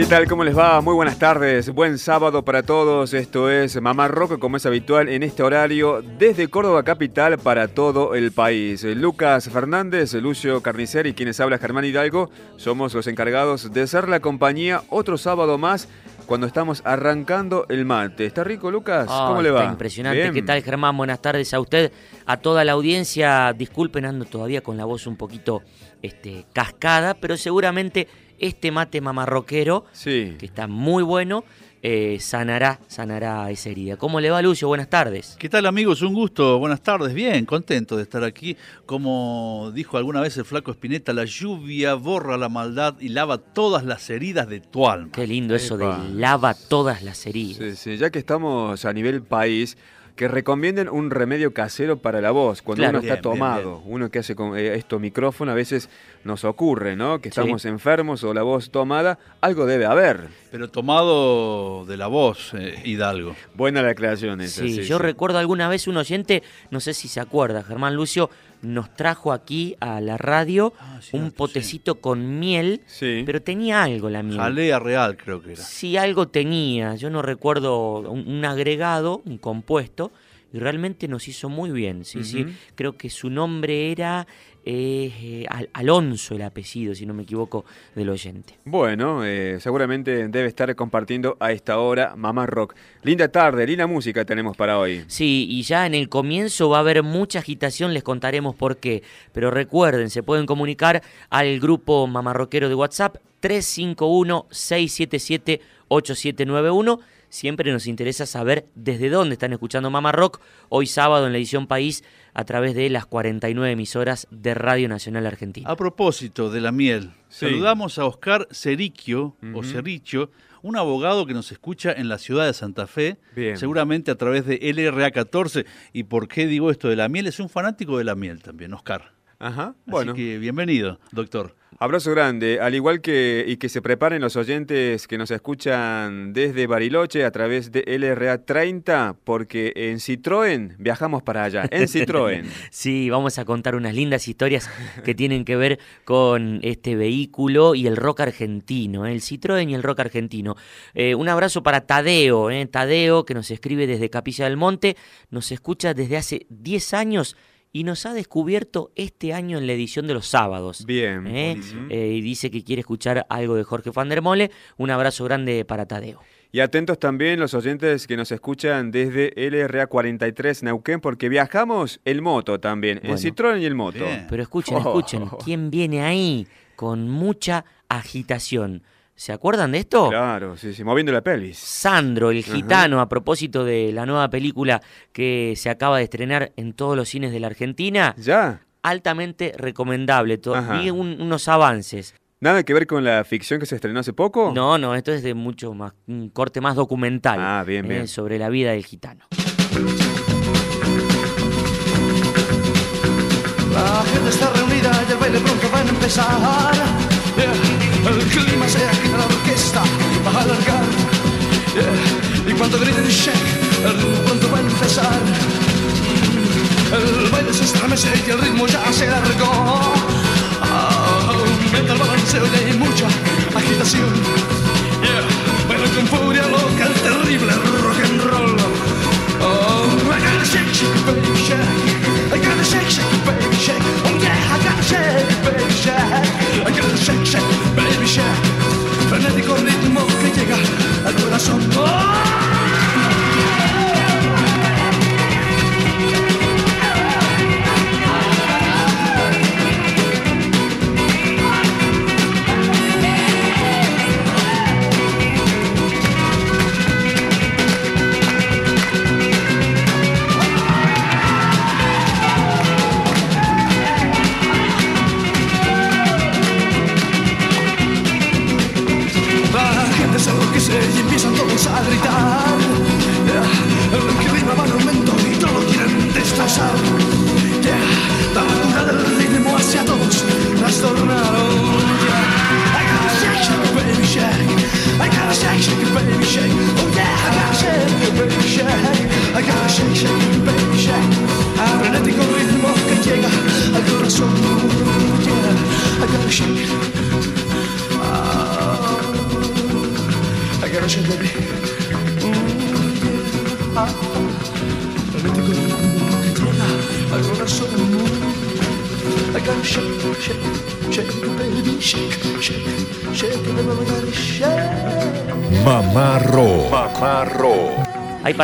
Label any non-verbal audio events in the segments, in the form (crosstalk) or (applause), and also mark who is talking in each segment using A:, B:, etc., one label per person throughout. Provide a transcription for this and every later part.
A: ¿Qué tal? ¿Cómo les va? Muy buenas tardes. Buen sábado para todos. Esto es Mamá Rock, como es habitual en este horario, desde Córdoba Capital para todo el país. Lucas Fernández, Lucio Carnicer y quienes habla Germán Hidalgo, somos los encargados de ser la compañía otro sábado más cuando estamos arrancando el mate. ¿Está rico, Lucas? ¿Cómo
B: Ah,
A: le va?
B: Está impresionante.
A: Bien.
B: ¿Qué tal, Germán? Buenas tardes a usted, a toda la audiencia. Disculpen, ando todavía con la voz un poquito este, cascada, pero seguramente este mate mamarroquero,
A: Sí.
B: que está muy bueno, eh, sanará, sanará esa herida. ¿Cómo le va, Lucio? Buenas tardes.
C: ¿Qué tal amigos? Un gusto, buenas tardes, bien, contento de estar aquí. Como dijo alguna vez el flaco Espineta, la lluvia borra la maldad y lava todas las heridas de tu alma.
B: Qué lindo eso
A: Epa.
B: de lava todas las heridas.
A: Sí, sí, ya que estamos a nivel país, que recomienden un remedio casero para la voz. Cuando
B: Claro.
A: uno está
C: Bien, bien,
A: tomado, uno que hace con eh, esto micrófono, a veces nos ocurre, ¿no? Que
B: Sí.
A: estamos enfermos o la voz tomada, algo debe haber.
C: Pero tomado de la voz, eh, Hidalgo.
A: Buena la aclaración esa.
B: Sí,
A: sí,
B: yo
A: sí.
B: recuerdo alguna vez un oyente, no sé si se acuerda, Germán Lucio, nos trajo aquí a la radio
C: Ah,
B: un potecito con miel,
A: Sí.
B: pero tenía algo la miel.
C: Jalea real creo que era.
B: Sí, algo tenía. Yo no recuerdo un, un agregado, un compuesto, y realmente nos hizo muy bien. Sí, sí. Creo que su nombre era eh, eh, Al- Alonso, el apellido, si no me equivoco, del oyente.
A: Bueno, eh, seguramente debe estar compartiendo a esta hora Mamá Rock. Linda tarde, linda música tenemos para hoy.
B: Sí, y ya en el comienzo va a haber mucha agitación, les contaremos por qué. Pero recuerden, se pueden comunicar al grupo mamarroquero de WhatsApp 351-677-8791. Siempre nos interesa saber desde dónde están escuchando Mamá Rock, hoy sábado en la edición País, a través de las 49 emisoras de Radio Nacional Argentina.
C: A propósito de la miel,
A: Sí.
C: saludamos a Oscar Ceriquio, o
A: Ujú.
C: Cerricho, un abogado que nos escucha en la ciudad de Santa Fe,
A: Bien.
C: seguramente a través de LRA14. ¿Y por qué digo esto de la miel? Es un fanático de la miel también, Oscar.
A: Ajá, bueno.
C: Así que bienvenido, doctor.
A: Abrazo grande, al igual que y que se preparen los oyentes que nos escuchan desde Bariloche a través de LRA 30, porque en Citroën viajamos para allá, en Citroën. (laughs)
B: Sí, vamos a contar unas lindas historias que tienen que ver con este vehículo y el rock argentino, ¿eh? el Citroën y el rock argentino. Eh, un abrazo para Tadeo, ¿eh? Tadeo que nos escribe desde Capilla del Monte, nos escucha desde hace 10 años y nos ha descubierto este año en la edición de los sábados.
A: Bien.
B: ¿eh? Eh, y dice que quiere escuchar algo de Jorge Van der Mole. Un abrazo grande para Tadeo.
A: Y atentos también los oyentes que nos escuchan desde LRA 43 Neuquén, porque viajamos el moto también, en
B: Bueno.
A: Citroën y el moto.
C: Bien.
B: Pero escuchen,
A: Oh.
B: escuchen, ¿quién viene ahí con mucha agitación? ¿Se acuerdan de esto?
A: Claro, sí, sí, moviendo la pelvis.
B: Sandro, el
A: Ajá.
B: gitano, a propósito de la nueva película que se acaba de estrenar en todos los cines de la Argentina,
A: ¿Ya?
B: altamente recomendable. Vi un- unos avances.
A: ¿Nada que ver con la ficción que se estrenó hace poco?
B: No, no, esto es de mucho más, un corte más documental
A: Ah, bien,
B: eh,
A: bien.
B: sobre la vida del gitano.
D: La gente está reunida y el baile pronto va a empezar. El clima se agita, la orquesta va a alargar. Yeah. Y cuando griten shake, el pronto va a empezar. El baile se estremece y el ritmo ya se largó. Aumenta el balanceo y hay mucha agitación. Yeah. Baila con furia loca el terrible rock and roll. Oh, shake, shake it, baby, shake. I gotta shake, shake baby, shake. Oh yeah, I gotta shake baby, shake. I gotta shake,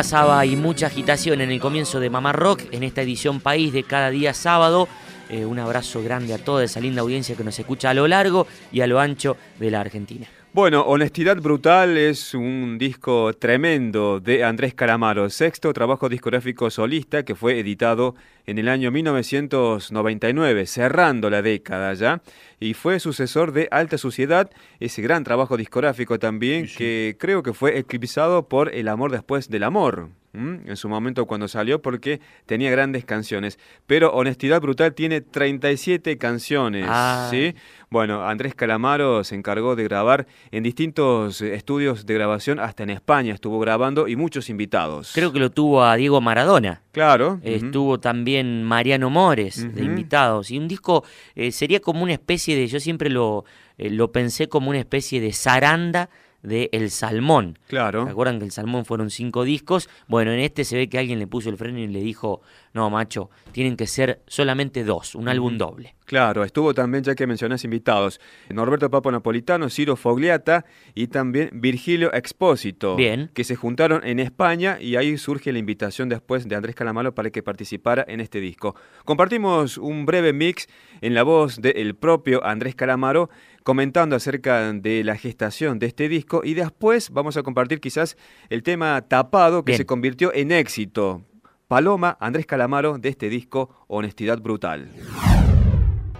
B: pasaba y mucha agitación en el comienzo de Mamá Rock, en esta edición País de cada día sábado. Eh, un abrazo grande a toda esa linda audiencia que nos escucha a lo largo y a lo ancho de la Argentina.
A: Bueno, Honestidad Brutal es un disco tremendo de Andrés Calamaro, sexto trabajo discográfico solista que fue editado en el año 1999, cerrando la década ya, y fue sucesor de Alta Suciedad, ese gran trabajo discográfico también que creo que fue eclipsado por El amor después del amor. En su momento cuando salió porque tenía grandes canciones, pero Honestidad Brutal tiene 37 canciones,
B: Ah.
A: ¿sí? Bueno, Andrés Calamaro se encargó de grabar en distintos estudios de grabación, hasta en España estuvo grabando y muchos invitados.
B: Creo que lo tuvo a Diego Maradona.
A: Claro.
B: Estuvo también Mariano Mores de invitados. Y un disco eh, sería como una especie de, yo siempre lo, eh, lo pensé como una especie de zaranda de El Salmón.
A: Claro.
B: ¿Se acuerdan que El Salmón fueron cinco discos? Bueno, en este se ve que alguien le puso el freno y le dijo, no, macho, tienen que ser solamente dos, un álbum doble.
A: Claro, estuvo también, ya que mencionás invitados, Norberto Papo Napolitano, Ciro Fogliata y también Virgilio Expósito,
B: Bien.
A: que se juntaron en España y ahí surge la invitación después de Andrés Calamaro para que participara en este disco. Compartimos un breve mix en la voz del propio Andrés Calamaro comentando acerca de la gestación de este disco y después vamos a compartir quizás el tema tapado que
B: Bien.
A: se convirtió en éxito. Paloma, Andrés Calamaro, de este disco Honestidad Brutal.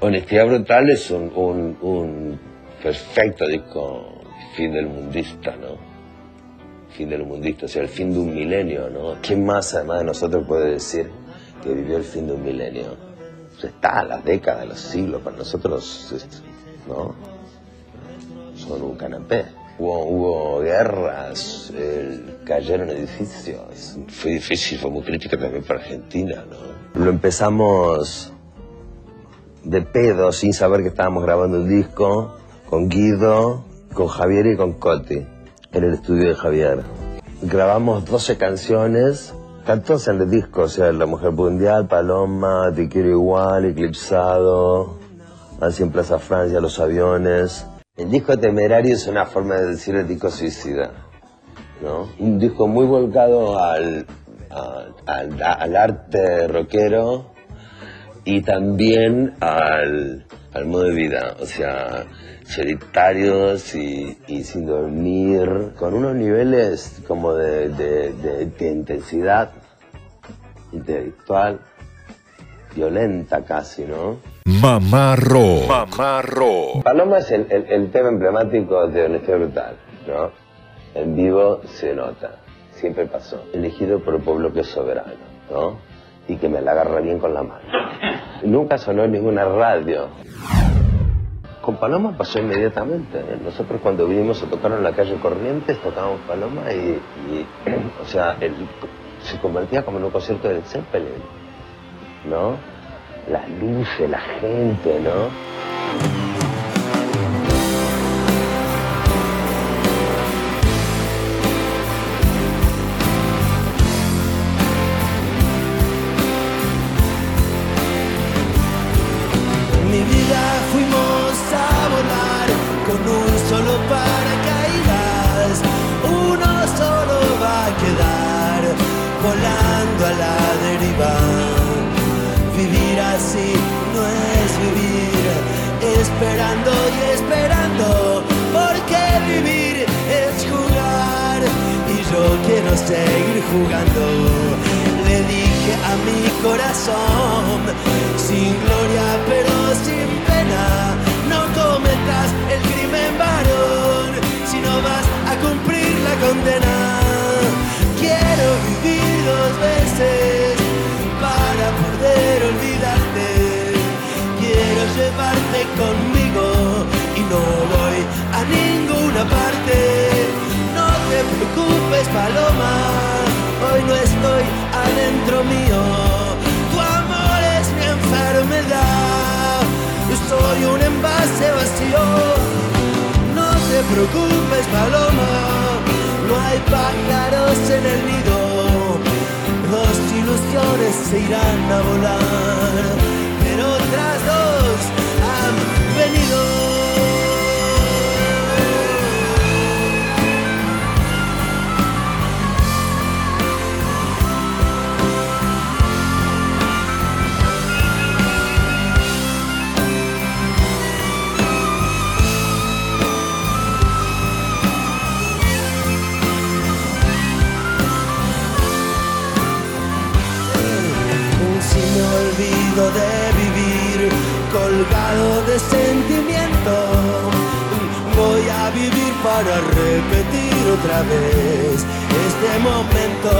E: Honestidad Brutal es un, un, perfecto disco fin del mundista, ¿no? Fin del mundista, o sea, el fin de un milenio, ¿no? ¿Quién más además de nosotros puede decir que vivió el fin de un milenio? Está las décadas, los siglos, para nosotros, ¿no? Son un canapé. Hubo, guerras, el- cayeron edificios. Fue difícil, fue muy crítica también para Argentina, ¿no? Lo empezamos de pedo, sin saber que estábamos grabando el disco, con Guido, con Javier y con Coti, en el estudio de Javier. Grabamos 12 canciones, están todas en el disco, o sea, La Mujer Mundial, Paloma, Te Quiero Igual, Eclipsado, Así en Plaza Francia, Los Aviones. El disco Temerario es una forma de decir el disco Suicida, ¿no? Un disco muy volcado al, al, arte rockero, y también al, modo de vida, o sea, solitarios y, sin dormir, con unos niveles como de- de intensidad intelectual violenta casi, ¿no?
F: Mamá Rock. Mamá Rock.
E: Paloma es el, el- el tema emblemático de Honestidad Brutal, ¿no? En vivo se nota, siempre pasó. Elegido por el pueblo que es soberano, ¿no? Y que me la agarra bien con la mano. Nunca sonó en ninguna radio. Con Paloma pasó inmediatamente. Nosotros cuando vinimos a tocar en la calle Corrientes tocábamos Paloma y, y, o sea, el- se convertía como en un concierto del Zeppelin, no, las luces, la gente, no.
G: En mi vida fuimos a volar con un solo paracaídas, uno solo va a quedar volando a la deriva. Vivir así no es vivir, esperando y esperando, porque vivir es jugar y yo quiero seguir jugando. Le dije a mi corazón, sin gloria pero sin pena, no cometas el crimen varón, si no vas a cumplir la condena. Quiero vivir dos veces poder olvidarte. Quiero llevarte conmigo y no voy a ninguna parte. No te preocupes, Paloma, hoy no estoy adentro mío. Tu amor es mi enfermedad, yo soy un envase vacío. No te preocupes, Paloma, no hay pájaros en el nido. Dos ilusiones se irán a volar, pero otras dos han venido. De vivir colgado de sentimiento, voy a vivir para repetir otra vez este momento.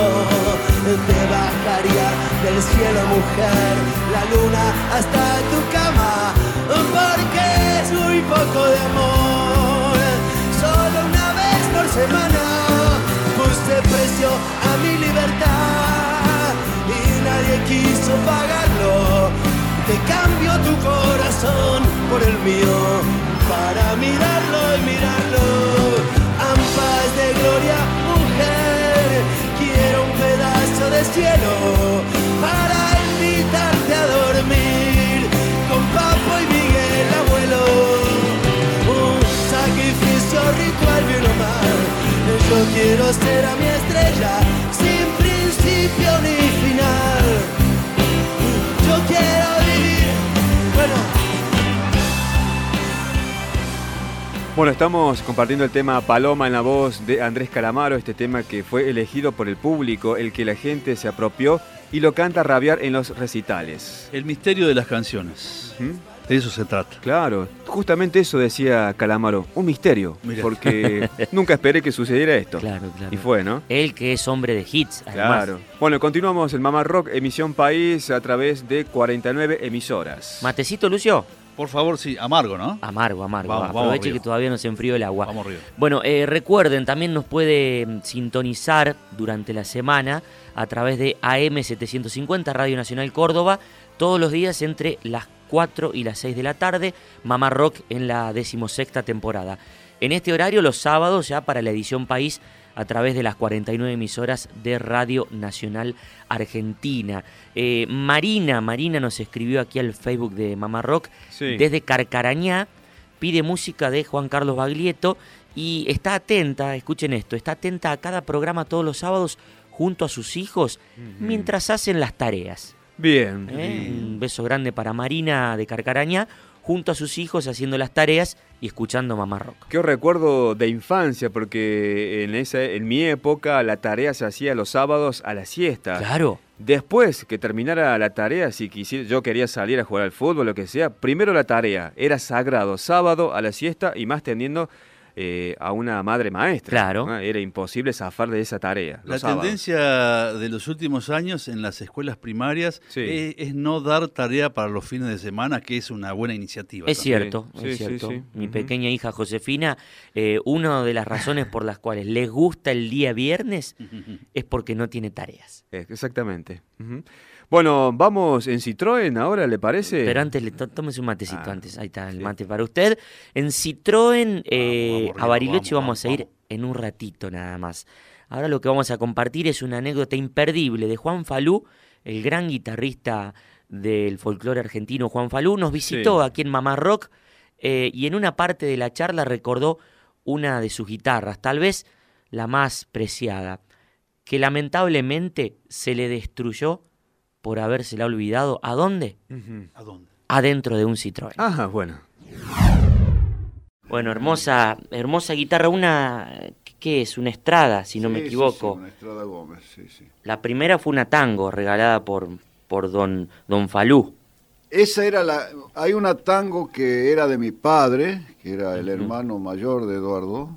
G: Te bajaría del cielo, mujer, la luna hasta tu cama, porque es muy poco de amor. Solo una vez por semana puse precio a mi libertad nadie quiso pagarlo. Te cambio tu corazón por el mío para mirarlo y mirarlo. Ampas de gloria, mujer, quiero un pedazo de cielo para invitarte a dormir con Papo y Miguel, abuelo. Un sacrificio ritual bien o mal. Yo quiero ser a mi estrella sin principio ni final. Yo quiero vivir. Bueno,
A: Bueno, estamos compartiendo el tema Paloma en la voz de Andrés Calamaro, este tema que fue elegido por el público, el que la gente se apropió y lo canta a rabiar en los recitales.
C: El misterio de las canciones.
A: ¿Mm?
C: De eso se trata.
A: Claro, justamente eso decía Calamaro, un misterio, porque (laughs) nunca esperé que sucediera esto.
B: Claro, claro.
A: Y fue, ¿no?
B: Él que es hombre de hits, además.
A: Claro. Bueno, continuamos en Mamá Rock, emisión país, a través de 49 emisoras.
B: Matecito, Lucio.
C: Por favor, sí, amargo, ¿no?
B: Amargo, amargo.
C: Vamos,
B: Aproveche que todavía no se enfrió el agua.
C: Vamos arriba.
B: Bueno, eh, recuerden, también nos puede mm, sintonizar durante la semana a través de AM750 Radio Nacional Córdoba, todos los días entre las 4 y las 6 de la tarde, Mamá Rock en la decimosexta temporada. En este horario, los sábados, ya para la edición País, a través de las 49 emisoras de Radio Nacional Argentina. Eh, Marina, Marina nos escribió aquí al Facebook de Mamá Rock
A: Sí.
B: desde Carcarañá, pide música de Juan Carlos Baglietto y está atenta, escuchen esto, está atenta a cada programa todos los sábados junto a sus hijos mientras hacen las tareas.
A: Bien.
B: ¿eh? Un beso grande para Marina de Carcarañá, junto a sus hijos haciendo las tareas y escuchando Mamá Rock.
A: Qué recuerdo de infancia, porque en, esa, en mi época la tarea se hacía los sábados a la siesta.
B: Claro,
A: Después que terminara la tarea, si quisiera, yo quería salir a jugar al fútbol, lo que sea, primero la tarea, era sagrado, sábado a la siesta y más teniendo eh, a una madre maestra.
B: Claro.
A: ¿no? Era imposible zafar de esa tarea.
C: La
A: sábados.
C: tendencia de los últimos años en las escuelas primarias
A: Sí.
C: es, es no dar tarea para los fines de semana, que es una buena iniciativa.
B: es
C: también.
B: cierto,
A: Sí,
B: es
A: sí,
B: cierto.
A: sí.
B: Mi pequeña hija Josefina, eh, una de las razones por las cuales les gusta el día viernes (laughs) es porque no tiene tareas.
A: Eh, exactamente. Bueno, vamos en Citroën ahora, ¿le parece?
B: Pero antes, le tómese un matecito
A: Ah,
B: antes. Ahí está el
A: sí.
B: mate para usted. En Citroën eh,
C: vamos,
B: a Bariloche
C: vamos,
B: vamos, a ir en un ratito nada más. Ahora lo que vamos a compartir es una anécdota imperdible de Juan Falú, el gran guitarrista del folclore argentino. Juan Falú nos visitó
A: Sí.
B: aquí en Mamá Rock eh, y en una parte de la charla recordó una de sus guitarras, tal vez la más preciada. que lamentablemente se le destruyó por habérsela olvidado. ¿A dónde?
C: ¿A dónde?
B: Adentro de un Citroën.
A: Ajá, bueno.
B: Bueno, hermosa, hermosa guitarra, una, ¿qué es? Una estrada, si no me
H: Sí, sí,
B: equivoco.
H: sí, una Estrada Gómez, sí, sí.
B: La primera fue una tango regalada por, por don, don Falú.
H: Esa era la. Hay una tango que era de mi padre, que era el hermano mayor de Eduardo,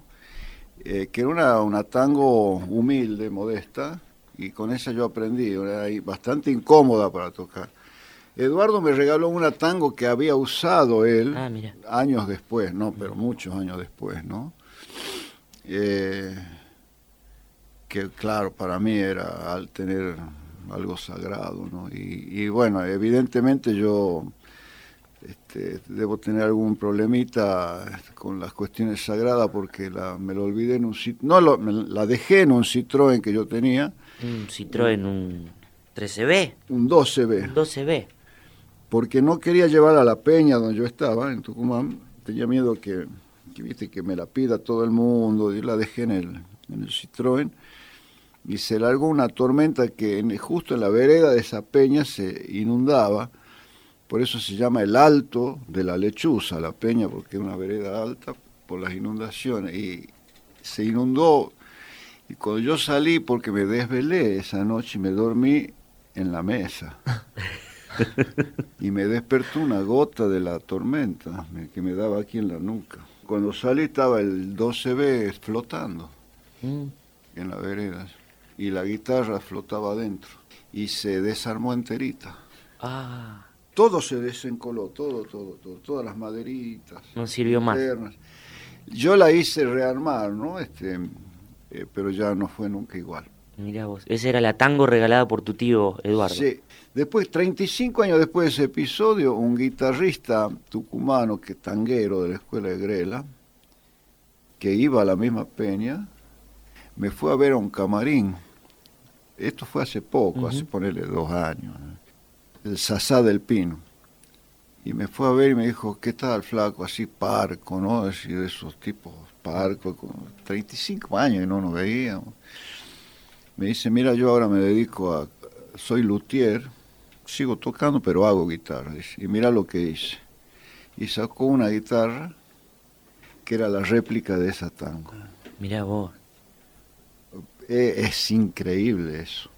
H: eh, que era una, una tango humilde, modesta, y con esa yo aprendí, era bastante incómoda para tocar. Eduardo me regaló una tango que había usado él
B: Ah,
H: años después, no, pero muchos años después, ¿no? Eh, que claro, para mí era al tener algo sagrado, ¿no? Y, y bueno, evidentemente yo este, debo tener algún problemita con las cuestiones sagradas porque la, me lo olvidé en un no lo- me la dejé en un Citroën que yo tenía,
B: Un Citroën, un 13B,
H: un 12B.
B: un 12B.
H: porque no quería llevar a la peña donde yo estaba, en Tucumán, tenía miedo que, que, viste, que me la pida todo el mundo, y la dejé en el, en el Citroën, y se largó una tormenta que en- justo en la vereda de esa peña se inundaba, por eso se llama el Alto de la Lechuza, la peña, porque es una vereda alta por las inundaciones, y se inundó, y cuando yo salí, porque me desvelé esa noche, me dormí en la mesa (laughs) y me despertó una gota de la tormenta me- que me daba aquí en la nuca. Cuando salí estaba el 12B flotando
B: Mm.
H: en la vereda y la guitarra flotaba adentro y se desarmó enterita.
B: Ah,
H: Todo se desencoló, todo, todo, todo, todas las maderitas.
B: no sirvió más.
H: Yo la hice rearmar, ¿no? Este, eh, pero ya no fue nunca igual.
B: Mira vos, esa era la tango regalada por tu tío Eduardo.
H: Sí. Después, 35 años después de ese episodio, un guitarrista tucumano, que tanguero de la escuela de Grela, que iba a la misma peña, me fue a ver a un camarín. Esto fue hace poco, hace ponerle dos años. ¿no? El Sasá del Pino. Y me fue a ver y me dijo, ¿qué tal, flaco? Así parco, ¿no? Así de esos tipos parco, con 35 años y no nos veíamos. Me dice, mira, yo ahora me dedico a... Soy luthier, sigo tocando, pero hago guitarra. dice, y mira lo que hice. Y sacó una guitarra que era la réplica de esa tango.
B: Mirá vos.
H: Eh, es increíble eso.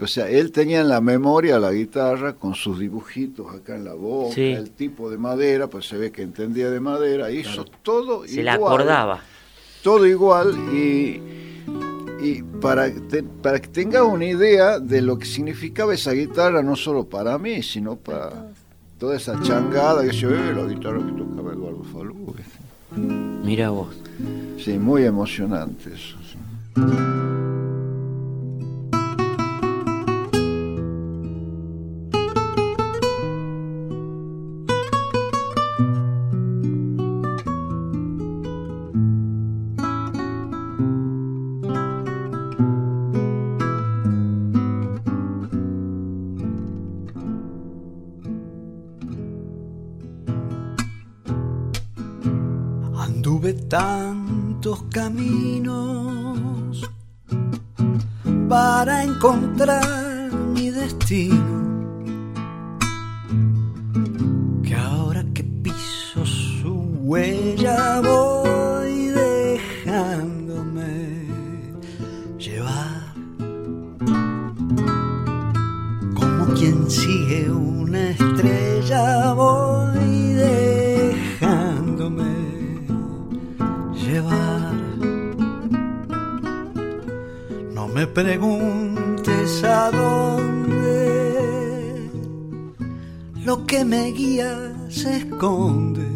H: O sea, él tenía en la memoria la guitarra con sus dibujitos acá en la boca,
B: Sí.
H: el tipo de madera, pues se ve que entendía de madera, hizo todo
B: Se la
H: igual,
B: acordaba.
H: Todo igual y, y para, te- para que tengas una idea de lo que significaba esa guitarra, no solo para mí, sino para toda esa changada que se ve, la guitarra que tocaba Eduardo Falú.
B: Mira vos.
H: Sí, muy emocionante eso. sí.
I: Anduve tantos caminos para encontrar mi destino. Que ahora que piso su huella me preguntes a dónde. Lo que me guía se esconde.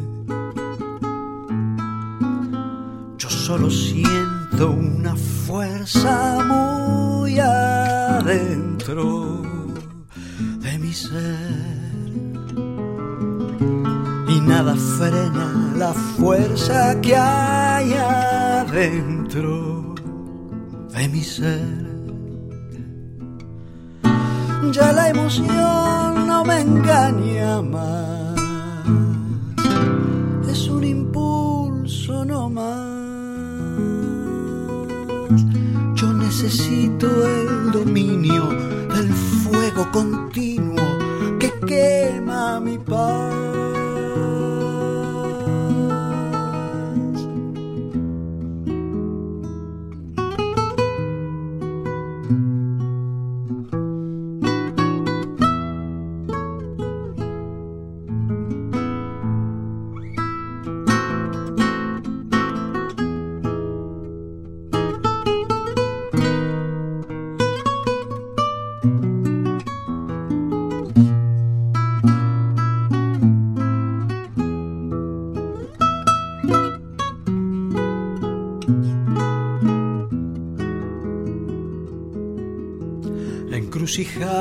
I: Yo solo siento una fuerza muy adentro de mi ser. Y nada frena la fuerza que hay adentro de mi ser. Ya la emoción no me engaña más, es un impulso no más. Yo necesito el dominio del fuego continuo que quema mi paz. La encrucijada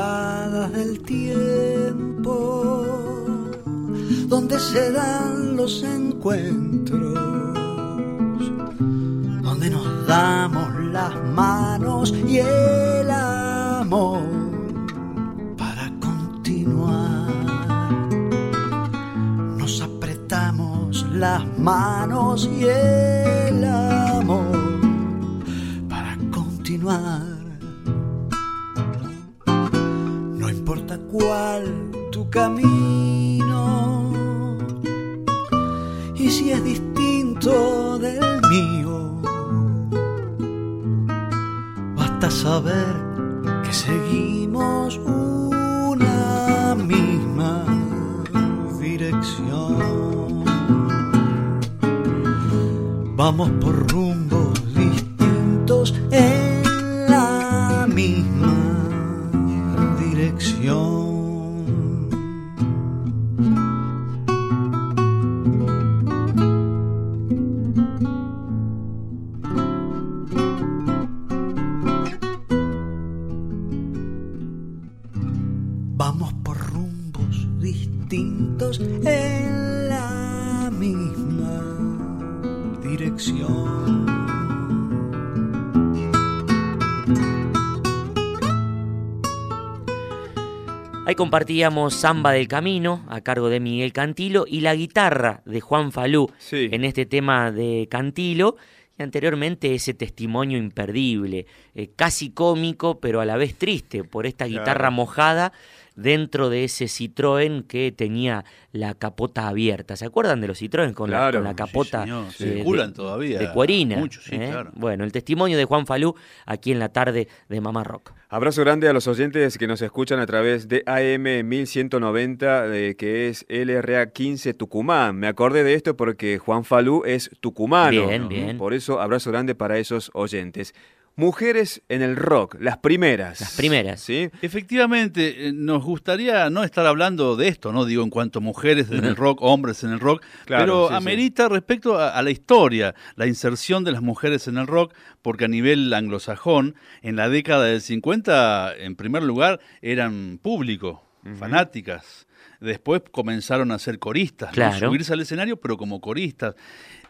B: Ahí compartíamos Samba del Camino a cargo de Miguel Cantilo y la guitarra de Juan Falú
A: Sí.
B: en este tema de Cantilo. Y anteriormente ese testimonio imperdible, eh, casi cómico, pero a la vez triste, por esta
A: Claro.
B: guitarra mojada dentro de ese Citroën que tenía la capota abierta. ¿Se acuerdan de los Citroën con, la, con capota eh,
C: Circulan
B: de,
C: todavía
B: de cuerina?
C: muchos, sí,
B: eh?
C: claro.
B: Bueno, el testimonio de Juan Falú aquí en la tarde de Mamá Rock.
A: Abrazo grande a los oyentes que nos escuchan a través de AM 1190, eh, que es LRA 15 Tucumán. Me acordé de esto porque Juan Falú es tucumano.
B: Bien,
A: ¿no?
B: bien.
A: Por eso, abrazo grande para esos oyentes. Mujeres en el rock, las primeras.
B: Las primeras.
A: ¿Sí?
C: Efectivamente, eh, nos gustaría no estar hablando de esto, no digo en cuanto a mujeres en el rock, hombres en el rock, (laughs)
A: Claro,
C: pero
A: sí, sí.
C: amerita respecto a, a la historia, la inserción de las mujeres en el rock, porque a nivel anglosajón, en la década del 50, en primer lugar, eran público, fanáticas. Después comenzaron a ser coristas, ¿no?
B: Claro.
C: subirse al escenario, pero como coristas.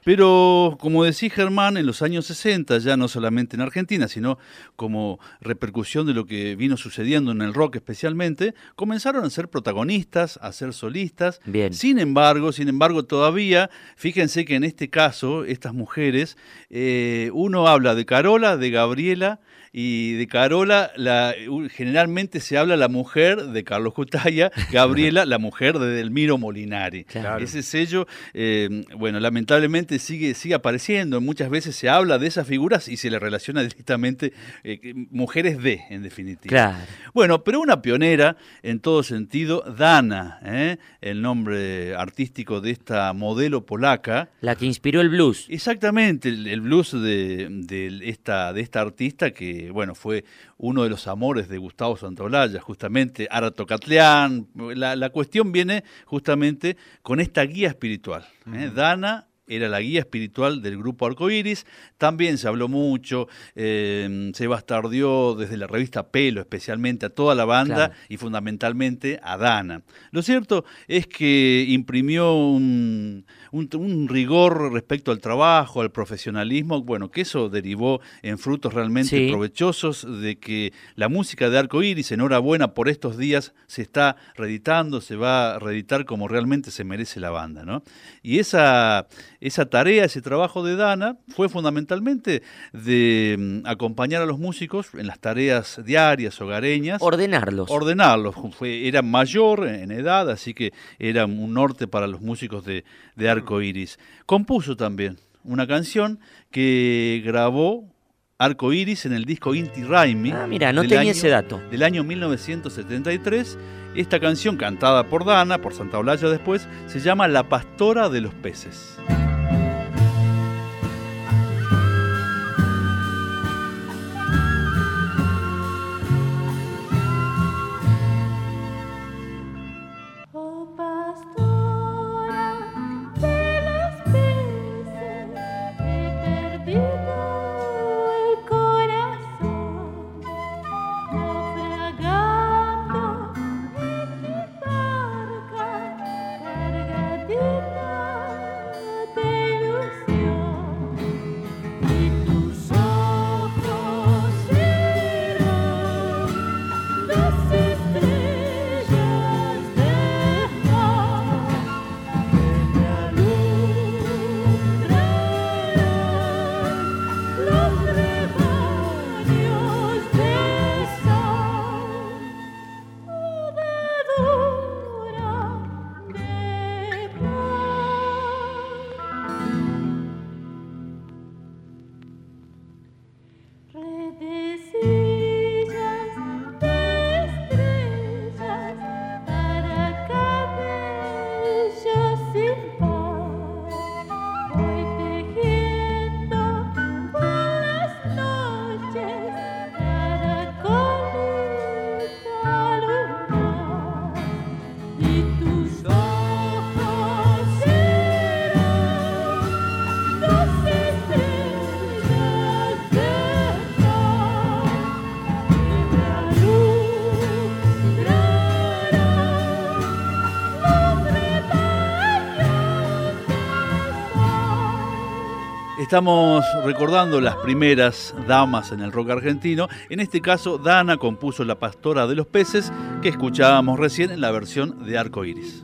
C: Pero, como decía Germán, en los años 60, ya no solamente en Argentina, sino como repercusión de lo que vino sucediendo en el rock especialmente, comenzaron a ser protagonistas, a ser solistas.
B: Bien.
C: Sin embargo, sin embargo, todavía, fíjense que en este caso, estas mujeres, eh, uno habla de Carola, de Gabriela, y de Carola, la, generalmente se habla la mujer de Carlos Cutaya, (laughs) Gabriela, la mujer de Delmiro Molinari.
B: Claro.
C: Ese sello, eh, bueno, lamentablemente sigue, sigue apareciendo. Muchas veces se habla de esas figuras y se le relaciona (laughs) directamente eh, mujeres de, en definitiva.
B: Claro.
C: Bueno, pero una pionera en todo sentido, Dana, ¿eh? el nombre artístico de esta modelo polaca.
B: La que inspiró el blues.
C: Exactamente, el, el blues de, de esta, de esta artista que, bueno, fue uno de los amores de Gustavo Santaolalla, justamente, Arato Catleán. La, la cuestión viene justamente con esta guía espiritual. ¿eh? Dana era la guía espiritual del grupo Arcoiris. También se habló mucho, eh, se bastardió desde la revista Pelo, especialmente a toda la banda
B: Claro.
C: y fundamentalmente a Dana. Lo cierto es que imprimió un,
J: un, un rigor respecto al trabajo, al profesionalismo, bueno, que eso derivó en frutos realmente
B: Sí.
J: provechosos de que la música de Arco Iris, enhorabuena por estos días, se está reeditando, se va a reeditar como realmente se merece la banda, ¿no? Y esa, esa tarea, ese trabajo de Dana fue fundamentalmente de mm, acompañar a los músicos en las tareas diarias, hogareñas.
B: Ordenarlos.
J: Ordenarlos. Fue, era mayor en edad, así que era un norte para los músicos de, de Arco Iris. Compuso también una canción que grabó Arco Iris en el disco Inti Raimi.
B: Ah, mira, no tenía
J: año-
B: ese dato.
J: Del año 1973. Esta canción, cantada por Dana, por Santa Olalla después, se llama La Pastora de los Peces. Estamos recordando las primeras damas en el rock argentino. En este caso, Dana compuso La Pastora de los Peces, que escuchábamos recién en la versión de Arco Iris.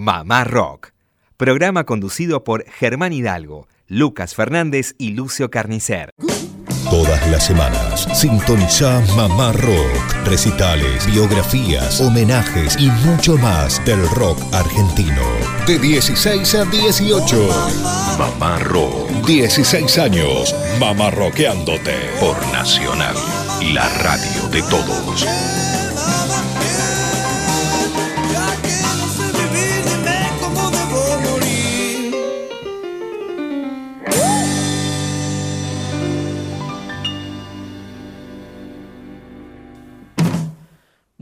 K: Mamá Rock, programa conducido por Germán Hidalgo, Lucas Fernández y Lucio Carnicer.
F: Todas las semanas, sintoniza Mamá Rock, recitales, biografías, homenajes y mucho más del rock argentino. De 16 a 18. Mamá Rock. 16 años, Mamá Rockeándote. Por Nacional, la radio de todos.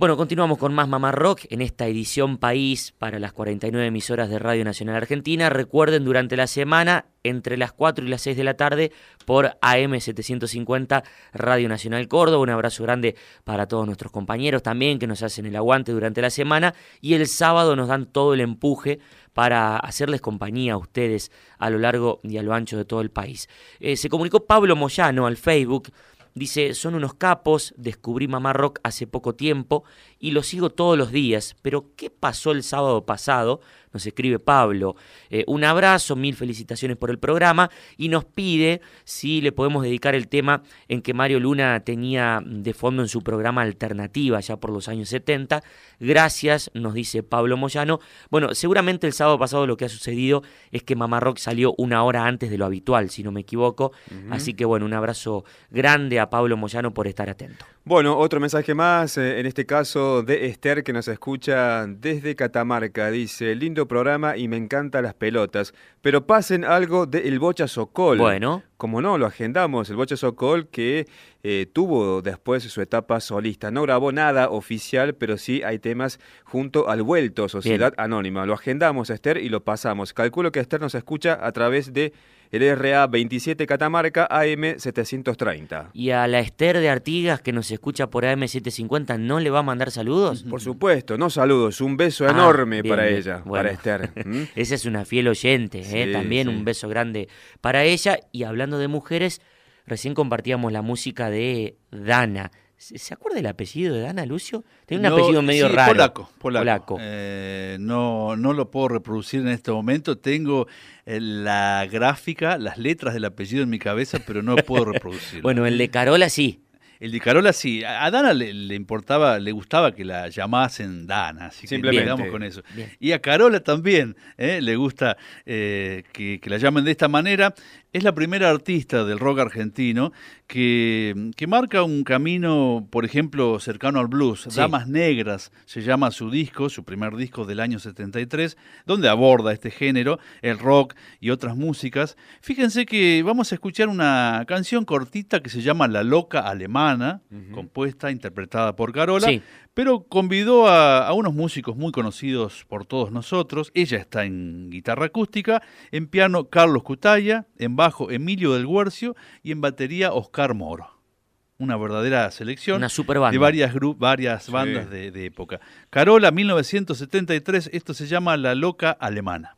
B: Bueno, continuamos con más Mamá Rock en esta edición País para las 49 emisoras de Radio Nacional Argentina. Recuerden, durante la semana, entre las 4 y las 6 de la tarde, por AM750 Radio Nacional Córdoba. Un abrazo grande para todos nuestros compañeros también que nos hacen el aguante durante la semana. Y el sábado nos dan todo el empuje para hacerles compañía a ustedes a lo largo y a lo ancho de todo el país. Eh, se comunicó Pablo Moyano al Facebook. Dice, son unos capos, descubrí Mamá Rock hace poco tiempo y lo sigo todos los días, pero ¿qué pasó el sábado pasado? Nos escribe Pablo. Eh, un abrazo, mil felicitaciones por el programa y nos pide si le podemos dedicar el tema en que Mario Luna tenía de fondo en su programa Alternativa ya por los años 70. Gracias, nos dice Pablo Moyano. Bueno, seguramente el sábado pasado lo que ha sucedido es que Mamá Rock salió una hora antes de lo habitual, si no me equivoco. Así que bueno, un abrazo grande a Pablo Moyano por estar atento.
A: Bueno, otro mensaje más, eh, en este caso de Esther que nos escucha desde Catamarca. Dice, lindo programa y me encantan las pelotas, pero pasen algo del Bocha Sokol.
B: Bueno.
A: Como no, lo agendamos, el Bocha Sokol que eh, tuvo después su etapa solista. No grabó nada oficial, pero sí hay temas junto al Vuelto, Sociedad Anónima. Lo agendamos, Esther, y lo pasamos. Calculo que Esther nos escucha a través de el RA 27 Catamarca AM 730.
B: Y a la Esther de Artigas que nos escucha por AM750, ¿no le va a mandar saludos?
A: Por supuesto, no saludos, un beso
B: Ah,
A: enorme
B: bien,
A: para ella,
B: Bueno.
A: para Esther. (laughs)
B: Esa es una fiel oyente, ¿eh?
A: Sí,
B: también
A: sí.
B: un beso grande para ella. Y hablando de mujeres, recién compartíamos la música de Dana. ¿Se acuerda el apellido de Dana, Lucio? Tiene un
C: No,
B: apellido medio
C: sí,
B: raro.
C: Polaco, polaco.
B: Polaco.
C: Eh, no, no lo puedo reproducir en este momento. Tengo eh, la gráfica, las letras del apellido en mi cabeza, pero no puedo (laughs) reproducirlo.
B: Bueno, el de Carola sí.
C: El de Carola sí. A Dana le, le importaba, le gustaba que la llamasen Dana, así que
A: Simplemente.
C: quedamos con eso.
B: Bien.
C: Y a Carola también ¿eh? le gusta eh, que, que la llamen de esta manera. Es la primera artista del rock argentino que, que marca un camino, por ejemplo, cercano al blues.
B: Sí.
C: Damas Negras se llama su disco, su primer disco del año 73, donde aborda este género, el rock y otras músicas. Fíjense que vamos a escuchar una canción cortita que se llama La Loca Alemana, compuesta, interpretada por Carola,
B: Sí.
C: Pero convidó a, a unos músicos muy conocidos por todos nosotros. Ella está en guitarra acústica, en piano Carlos Cutaya, en bajo Emilio del Guercio y en batería Oscar Moro. Una verdadera selección
B: Una super banda.
C: de varias,
A: Sí.
C: bandas de, de época. Carola, 1973, esto se llama La Loca Alemana.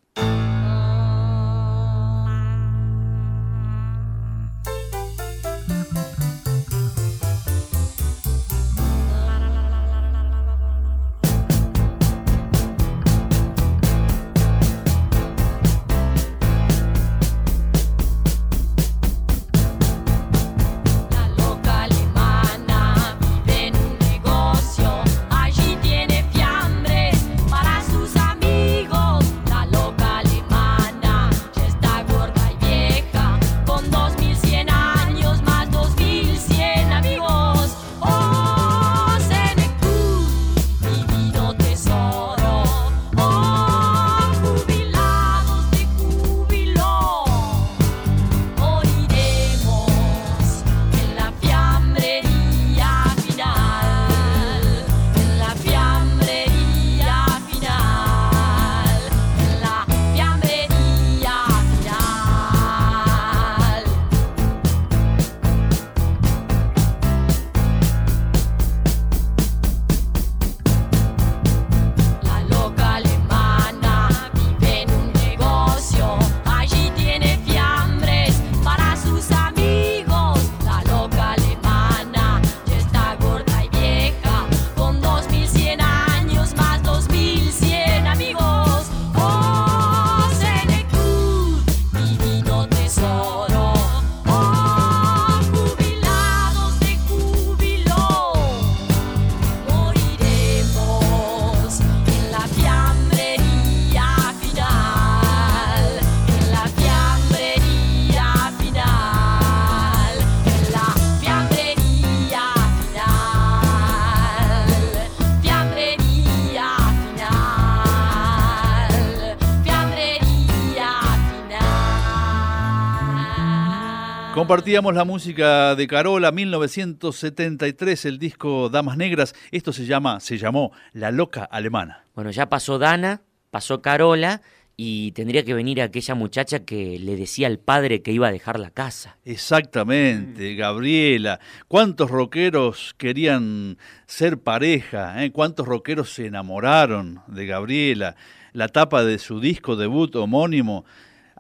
C: Compartíamos la música de Carola, 1973, el disco Damas Negras. Esto se llama, se llamó La Loca Alemana.
B: Bueno, ya pasó Dana, pasó Carola y tendría que venir aquella muchacha que le decía al padre que iba a dejar la casa.
C: Exactamente, Gabriela. ¿Cuántos rockeros querían ser pareja? eh? ¿Cuántos rockeros se enamoraron de Gabriela? La tapa de su disco debut homónimo,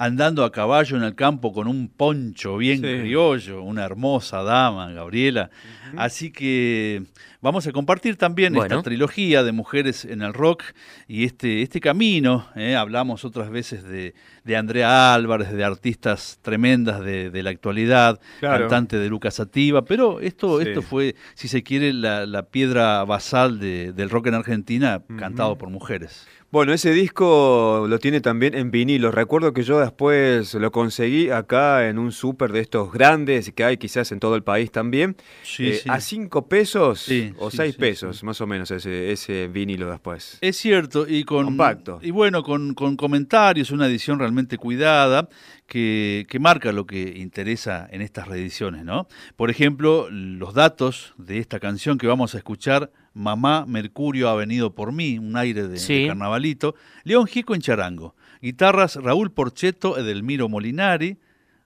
C: andando a caballo en el campo con un poncho bien
A: Sí.
C: criollo, una hermosa dama, Gabriela. Así que vamos a compartir también
B: Bueno.
C: esta trilogía de mujeres en el rock y este, este camino. eh, Hablamos otras veces de, de Andrea Álvarez, de artistas tremendas de, de la actualidad,
A: Claro.
C: cantante de Lucas Sativa, pero esto,
A: Sí.
C: esto fue, si se quiere, la, la piedra basal de- del rock en Argentina, cantado por mujeres.
A: Bueno, ese disco lo tiene también en vinilo. Recuerdo que yo después lo conseguí acá en un súper de estos grandes que hay quizás en todo el país también.
C: Sí,
A: Eh,
C: sí.
A: A cinco pesos
C: Sí,
A: o seis pesos, más o menos, ese, ese vinilo después.
C: Es cierto, y con
A: Compacto.
C: y bueno, con, con comentarios, una edición realmente cuidada que, que marca lo que interesa en estas reediciones, ¿no? Por ejemplo, los datos de esta canción que vamos a escuchar, Mamá Mercurio ha venido por mí, un aire de, carnavalito, León Gico en charango, guitarras Raúl Porcheto, Edelmiro Molinari,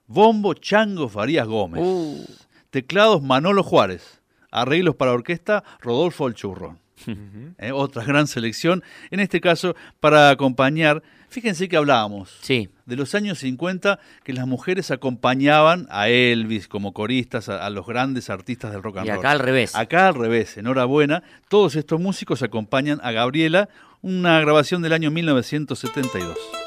C: bombo Chango Farías Gómez,
B: Uh.
C: teclados Manolo Juárez, arreglos para orquesta Rodolfo El Churrón. (laughs) Eh, otra gran selección, en este caso para acompañar, fíjense que hablábamos
B: Sí,
C: de los años 50 que las mujeres acompañaban a Elvis como coristas, a, a los grandes artistas del rock and
B: y
C: roll.
B: acá al revés.
C: Acá al revés, enhorabuena, todos estos músicos acompañan a Gabriela, una grabación del año 1972.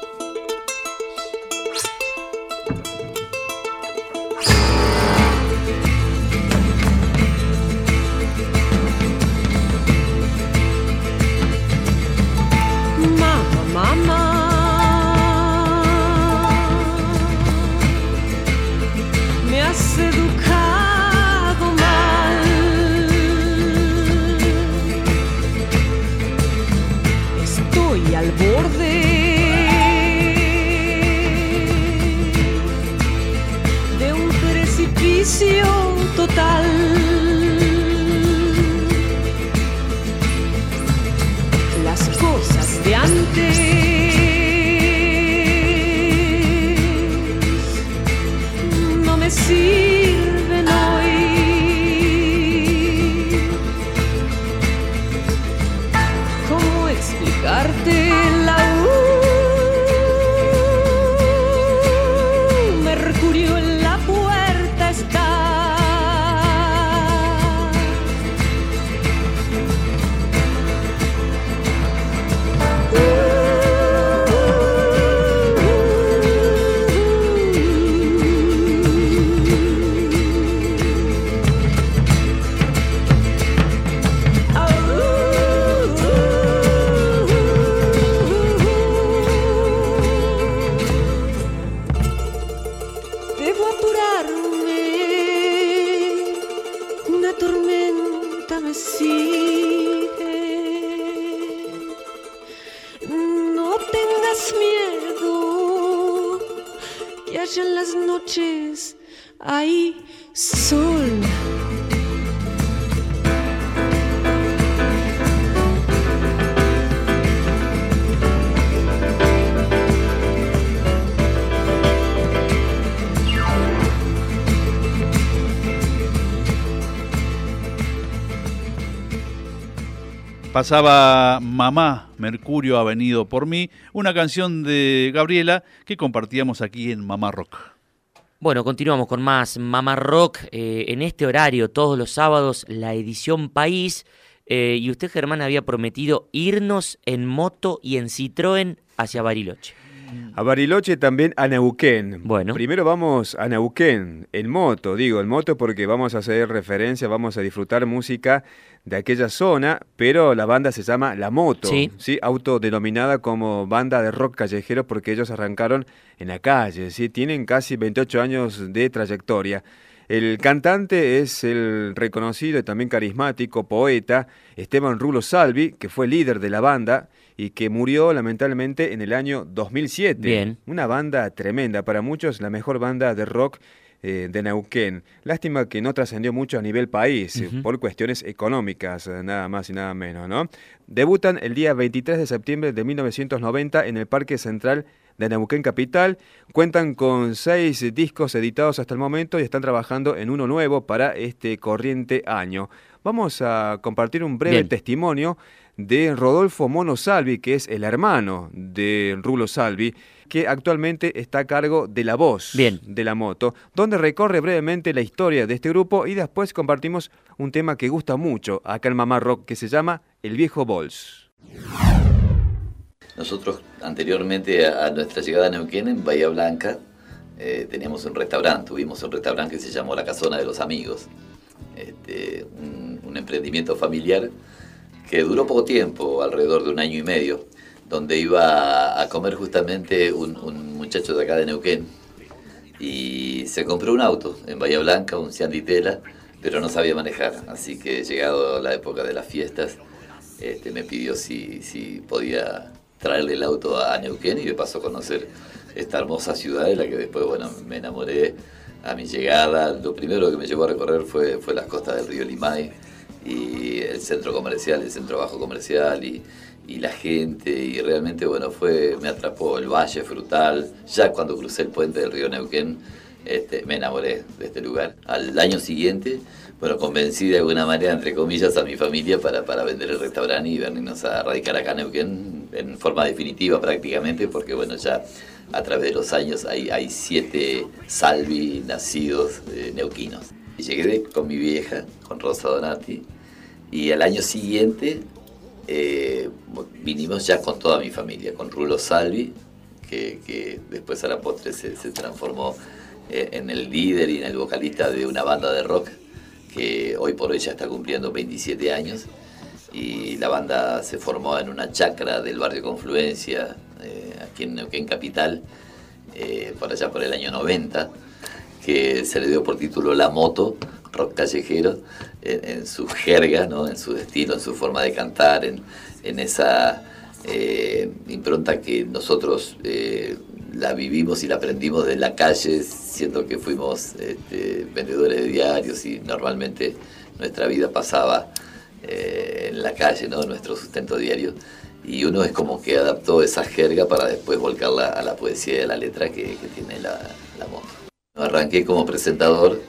C: Pasaba Mamá, Mercurio ha venido por mí, una canción de Gabriela que compartíamos aquí en Mamá Rock.
B: Bueno, continuamos con más Mamá Rock. eh, en este horario, todos los sábados, la edición País. eh, y usted, Germán, había prometido irnos en moto y en Citroën hacia Bariloche.
A: A Bariloche también a Neuquén.
B: Bueno.
A: Primero vamos a Neuquén, en moto, digo, en moto porque vamos a hacer referencia, vamos a disfrutar música de aquella zona, pero la banda se llama La Moto,
B: Sí.
A: autodenominada como banda de rock callejero porque ellos arrancaron en la calle, ¿sí? tienen casi 28 años de trayectoria. El cantante es el reconocido y también carismático poeta Esteban Rulo Salvi, que fue líder de la banda y que murió lamentablemente en el año 2007.
B: Bien.
A: Una banda tremenda, para muchos la mejor banda de rock eh, de Neuquén. Lástima que no trascendió mucho a nivel país, eh, por cuestiones económicas, eh, nada más y nada menos, ¿no? Debutan el día 23 de septiembre de 1990 en el Parque Central de Neuquén Capital. Cuentan con seis discos editados hasta el momento y están trabajando en uno nuevo para este corriente año. Vamos a compartir un breve
B: Bien.
A: testimonio de Rodolfo Mono Salvi, que es el hermano de Rulo Salvi, que actualmente está a cargo de la voz
B: Bien.
A: de la moto, donde recorre brevemente la historia de este grupo y después compartimos un tema que gusta mucho acá en Mamá Rock, que se llama El Viejo Bols.
L: Nosotros anteriormente a nuestra llegada a Neuquén, en Bahía Blanca, eh, teníamos un restaurante, tuvimos un restaurante que se llamó La Casona de los Amigos, Este, un, un emprendimiento familiar que duró poco tiempo, alrededor de un año y medio, donde iba a comer justamente un, un muchacho de acá de Neuquén y se compró un auto en Bahía Blanca, un Cianditela, pero no sabía manejar, así que llegado la época de las fiestas, este, me pidió si, si podía traerle el auto a Neuquén y de paso conocer esta hermosa ciudad de la que después, bueno, me enamoré a mi llegada. Lo primero que me llevó a recorrer fue, fue las costas del río Limay y el centro comercial, el centro bajo comercial y, y la gente y realmente, bueno, fue, me atrapó el valle frutal. Ya cuando crucé el puente del río Neuquén, este, me enamoré de este lugar. Al año siguiente, bueno, convencí de alguna manera, entre comillas, a mi familia para, para vender el restaurante y venirnos a radicar acá en Neuquén en forma definitiva prácticamente, porque bueno, ya a través de los años hay, hay siete salvi nacidos eh, neuquinos. Y llegué con mi vieja, con Rosa Donati, y al año siguiente eh, vinimos ya con toda mi familia, con Rulo Salvi, que, después a la postre se, transformó eh, en el líder y en el vocalista de una banda de rock que hoy por hoy ya está cumpliendo 27 años. Y la banda se formó en una chacra del barrio Confluencia, eh, aquí en Neuquén Capital, por allá por el año 90, que se le dio por título La Moto, rock callejero, en, en su jerga, ¿no? en su estilo, en su forma de cantar, en, en esa eh, impronta que nosotros eh, la vivimos y la aprendimos de la calle, siendo que fuimos este, vendedores de diarios y normalmente nuestra vida pasaba eh, en la calle, ¿no? nuestro sustento diario. Y uno es como que adaptó esa jerga para después volcarla a la poesía y a la letra que, que tiene la, la moto. Arranqué como presentador,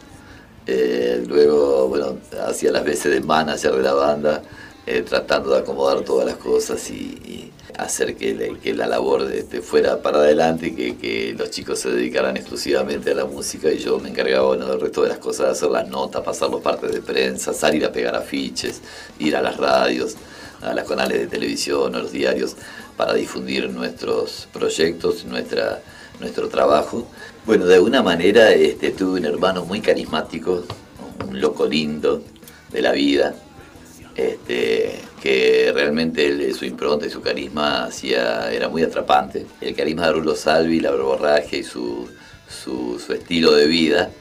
L: eh, luego, bueno, hacía las veces de manager de la banda, eh, tratando de acomodar todas las cosas y, hacer que, la labor este, fuera para adelante, que, que los chicos se dedicaran exclusivamente a la música y yo me encargaba bueno, del resto de las cosas, de hacer las notas, pasar los partes de prensa, salir a pegar afiches, ir a las radios, a los canales de televisión, a los diarios, para difundir nuestros proyectos, nuestra, nuestro trabajo. Bueno, de alguna manera este, tuve un hermano muy carismático, un loco lindo de la vida, este, que realmente su impronta y su carisma hacía, era muy atrapante. El carisma de Rulo Salvi, la verborragia y su, su, estilo de vida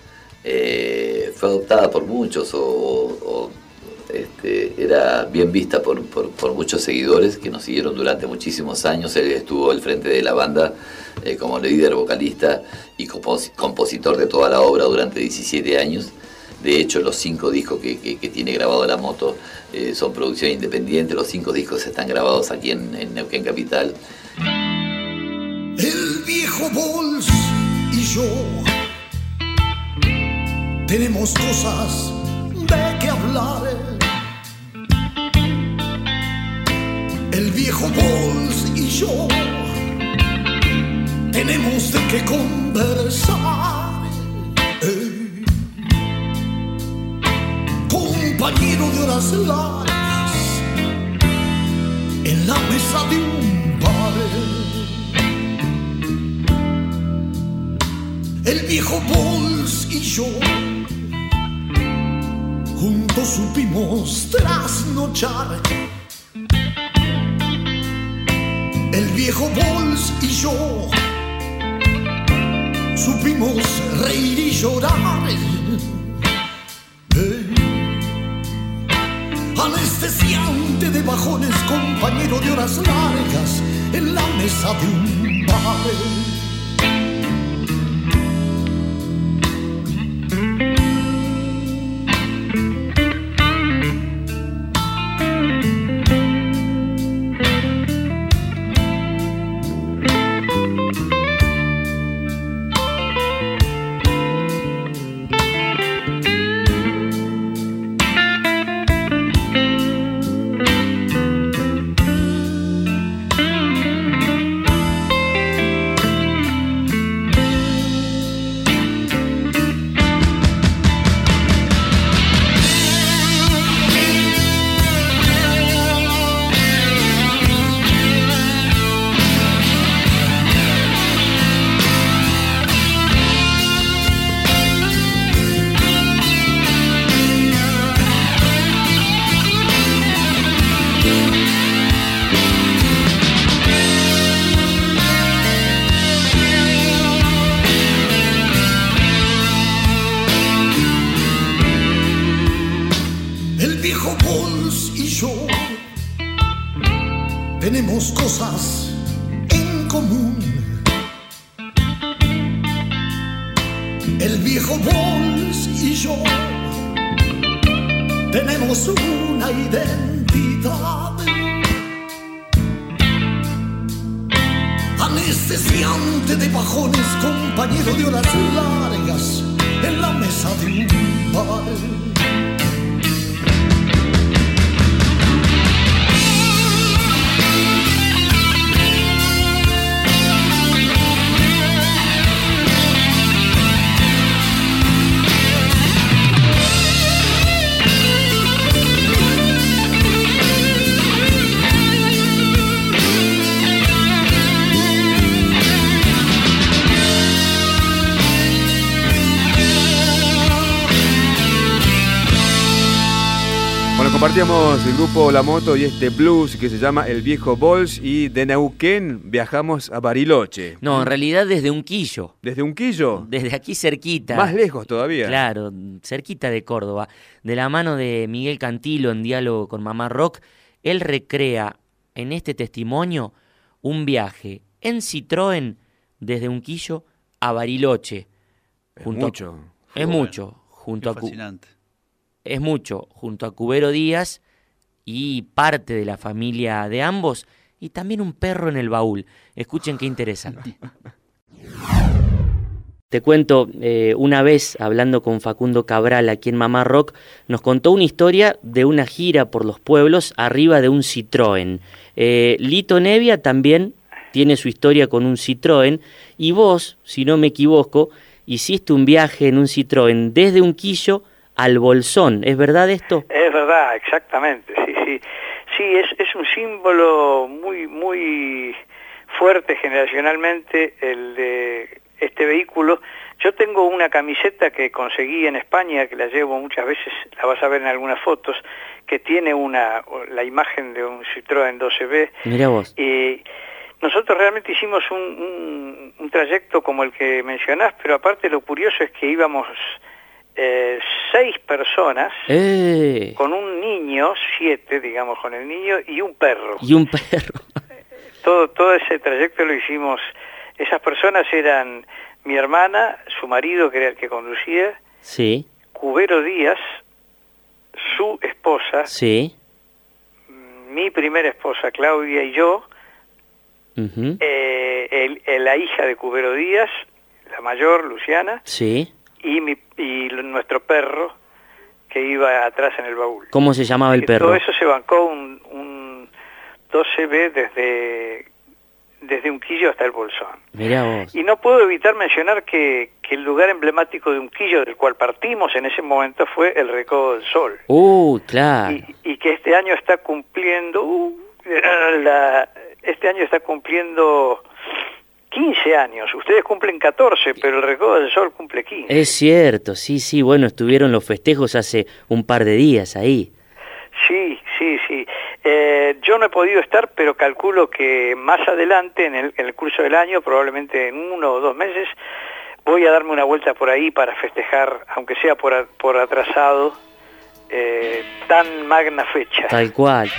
L: eh, fue adoptada por muchos o, este, era bien vista por, por- muchos seguidores que nos siguieron durante muchísimos años. Él estuvo al frente de la banda eh, como líder vocalista y compos- compositor de toda la obra durante 17 años. De hecho, los cinco discos que, tiene grabado la moto eh, son producción independiente. Los cinco discos están grabados aquí en, en Neuquén Capital.
D: El viejo Bols y yo tenemos cosas de que hablar. El viejo Bols y yo tenemos de qué conversar. Eh. Compañero de horas largas en la mesa de un bar. El viejo Bols y yo juntos supimos trasnochar. El viejo Bols y yo supimos reír y llorar. Anestesiante de bajones, compañero de horas largas en la mesa de un bar.
A: Compartíamos el grupo La Moto y este blues que se llama El Viejo Bols y de Neuquén viajamos a Bariloche.
B: No, en realidad desde Unquillo.
A: ¿Desde Unquillo?
B: Desde aquí cerquita.
A: Más lejos todavía.
B: Claro, cerquita de Córdoba. De la mano de Miguel Cantilo en diálogo con Mamá Rock, él recrea en este testimonio un viaje en Citroën desde Unquillo a Bariloche.
A: Es
B: junto a-
A: mucho.
B: es
C: Bueno,
B: mucho. Junto
C: Qué
B: a
C: fascinante.
B: Es mucho junto a Cubero Díaz y parte de la familia de ambos y también un perro en el baúl. Escuchen qué interesante. Te cuento, eh, una vez hablando con Facundo Cabral aquí en Mamá Rock, nos contó una historia de una gira por los pueblos arriba de un Citroën. Eh, Lito Nevia también tiene su historia con un Citroën y vos, si no me equivoco, hiciste un viaje en un Citroën desde Unquillo al Bolsón. ¿Es verdad esto?
M: Es verdad, exactamente, sí, sí. Sí, es, es un símbolo muy, muy fuerte generacionalmente el de este vehículo. Yo tengo una camiseta que conseguí en España, que la llevo muchas veces, la vas a ver en algunas fotos, que tiene una la imagen de un Citroën 12B.
B: Mira vos.
M: Y nosotros realmente hicimos un, un- un trayecto como el que mencionás, pero aparte lo curioso es que íbamos eh, seis personas
B: ¡Eh!
M: con un niño, siete, digamos, con el niño y un perro.
B: Y un perro. (laughs)
M: Todo, todo ese trayecto lo hicimos. Esas personas eran mi hermana, su marido, que era el que conducía,
B: Sí,
M: Cubero Díaz, su esposa,
B: sí.
M: mi primera esposa Claudia y yo,
B: ujú,
M: eh, el- el- la hija de Cubero Díaz, la mayor, Luciana,
B: Sí.
M: Y, mi, y nuestro perro que iba atrás en el baúl.
B: ¿Cómo se llamaba el perro?
M: Todo eso se bancó un, un 12B desde, desde Unquillo hasta el Bolsón.
B: Mira vos.
M: Y no puedo evitar mencionar que, que el lugar emblemático de Unquillo, del cual partimos en ese momento, fue el Recodo del Sol.
B: Uh, claro.
M: Y, y que este año está cumpliendo, uh, la- este año está cumpliendo 15 años. Ustedes cumplen 14, pero el Recodo del Sol cumple 15.
B: Es cierto, sí, sí, bueno, estuvieron los festejos hace un par de días ahí.
M: Sí, sí, sí. Eh, yo no he podido estar, pero calculo que más adelante, en el, en el curso del año, probablemente en uno o dos meses, voy a darme una vuelta por ahí para festejar, aunque sea por, por atrasado, eh, tan magna fecha.
B: Tal cual.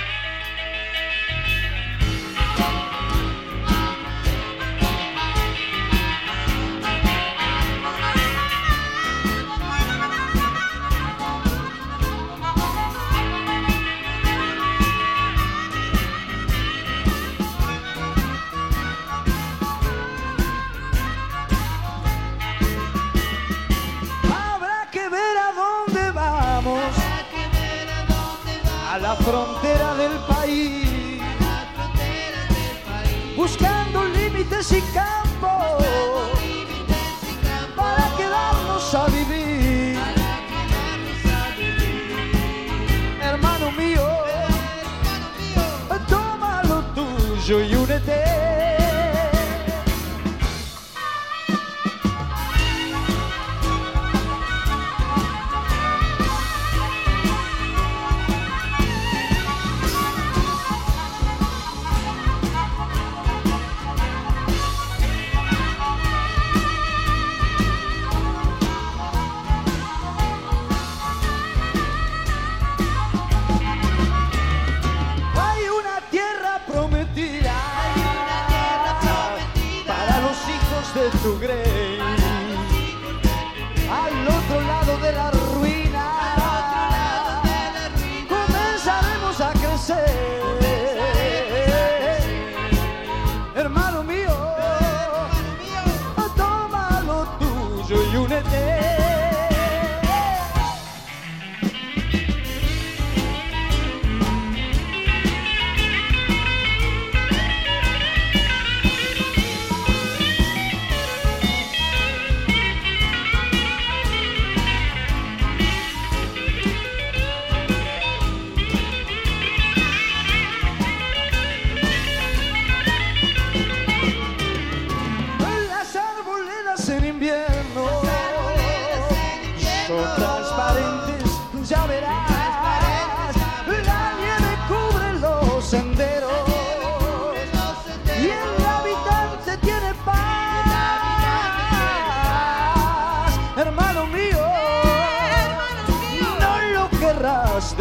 G: Frontera del país. Buscando límites y campos.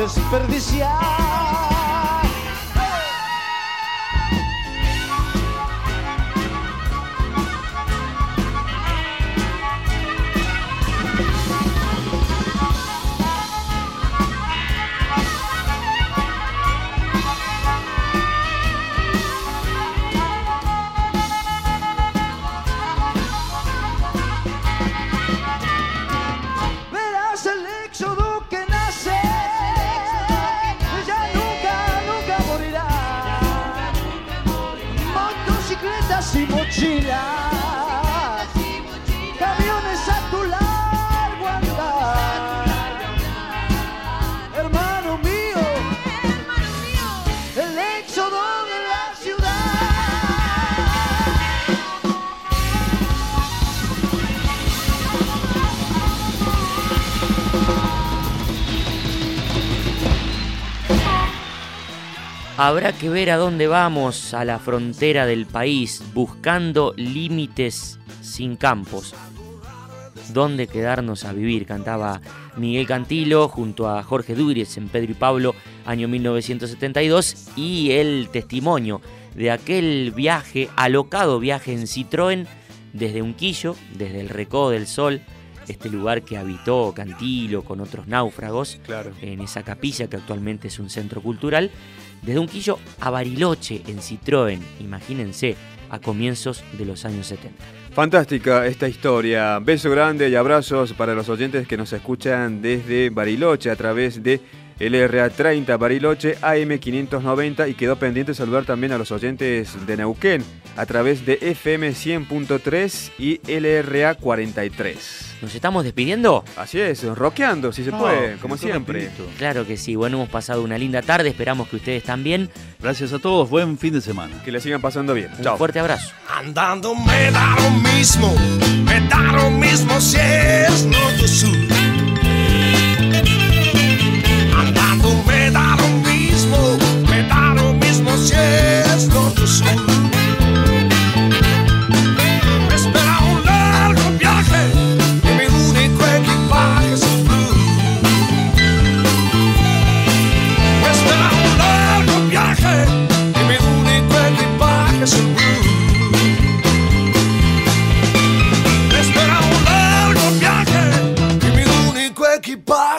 N: Desperdiciar.
B: Habrá que ver a dónde vamos, a la frontera del país, buscando límites sin campos. ¿Dónde quedarnos a vivir? Cantaba Miguel Cantilo junto a Jorge Dúriez en Pedro y Pablo, año 1972, y el testimonio de aquel viaje, alocado viaje en Citroën desde Unquillo, desde el Recodo del Sol, este lugar que habitó Cantilo con otros náufragos,
A: Claro.
B: en esa capilla que actualmente es un centro cultural, desde Unquillo a Bariloche en Citroën, imagínense, a comienzos de los años 70.
A: Fantástica esta historia. Beso grande y abrazos para los oyentes que nos escuchan desde Bariloche a través de LRA 30 Bariloche AM 590 y quedó pendiente saludar también a los oyentes de Neuquén a través de FM 100.3 y LRA 43.
B: ¿Nos estamos despidiendo?
A: Así es, rockeando si se puede, como siempre.
C: rapidito.
B: Claro que sí, bueno, hemos pasado una linda tarde, esperamos que ustedes también.
C: Gracias a todos, buen fin de semana.
A: Que le sigan pasando bien.
B: Un
A: Chao.
B: fuerte abrazo.
O: Andando me da lo mismo, me da lo mismo si es norte sur.